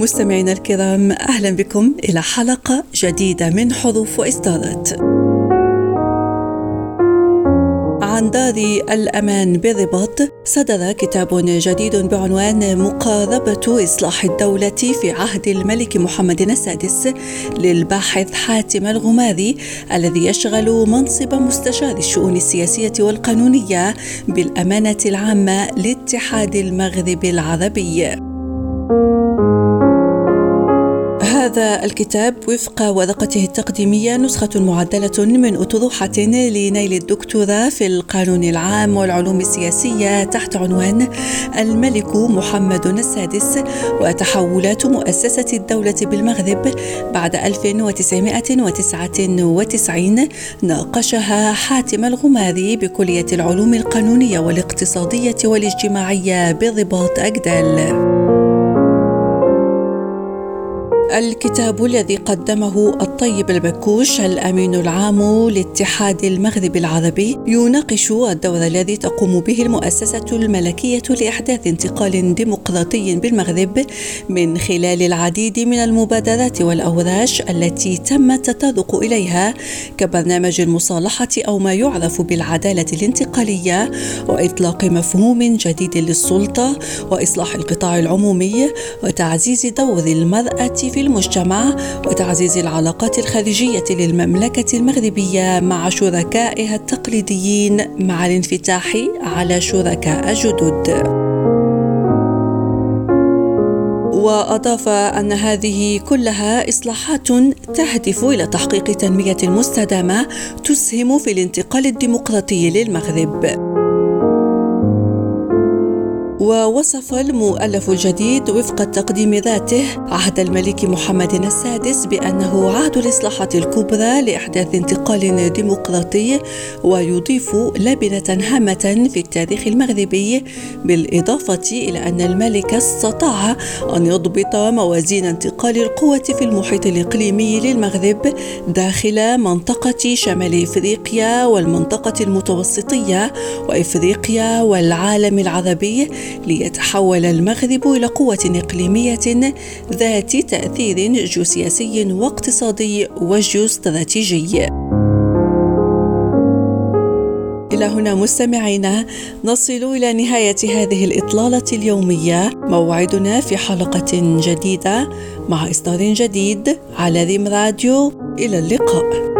مستمعينا الكرام أهلا بكم إلى حلقة جديدة من حروف وإصدارات عن دار الأمان بالرباط صدر كتاب جديد بعنوان مقاربة إصلاح الدولة في عهد الملك محمد السادس للباحث حاتم الغماري الذي يشغل منصب مستشار الشؤون السياسية والقانونية بالأمانة العامة لاتحاد المغرب العربي. هذا الكتاب وفق ورقته التقديمية نسخة معدلة من أطروحة لنيل الدكتوراه في القانون العام والعلوم السياسية تحت عنوان الملك محمد السادس وتحولات مؤسسة الدولة بالمغرب بعد 1999 ناقشها حاتم الغماري بكلية العلوم القانونية والاقتصادية والاجتماعية بالرباط أجدال. الكتاب الذي قدمه الطيب البكوش الأمين العام لاتحاد المغرب العربي. يناقش الدور الذي تقوم به المؤسسة الملكية لإحداث انتقال ديمقراطي بالمغرب من خلال العديد من المبادرات والأوراش التي تم التطرق إليها كبرنامج المصالحة أو ما يعرف بالعدالة الانتقالية وإطلاق مفهوم جديد للسلطة وإصلاح القطاع العمومي وتعزيز دور المرأة في في المجتمع وتعزيز العلاقات الخارجيه للمملكة المغربية مع شركائها التقليديين مع الانفتاح على شركاء جدد. وأضاف أن هذه كلها إصلاحات تهدف إلى تحقيق تنمية مستدامة تسهم في الانتقال الديمقراطي للمغرب ووصف المؤلف الجديد وفق التقديم ذاته عهد الملك محمد السادس بأنه عهد الإصلاحات الكبرى لإحداث انتقال ديمقراطي ويضيف لبنة هامة في التاريخ المغربي بالإضافة إلى أن الملك استطاع أن يضبط موازين انتقال القوة في المحيط الإقليمي للمغرب داخل منطقة شمال إفريقيا والمنطقة المتوسطية وإفريقيا والعالم العربي ليتحول المغرب إلى قوة إقليمية ذات تأثير جيوسياسي واقتصادي وجيوستراتيجي. إلى هنا مستمعينا نصل إلى نهاية هذه الإطلالة اليومية. موعدنا في حلقة جديدة مع إصدار جديد على ريم راديو. إلى اللقاء.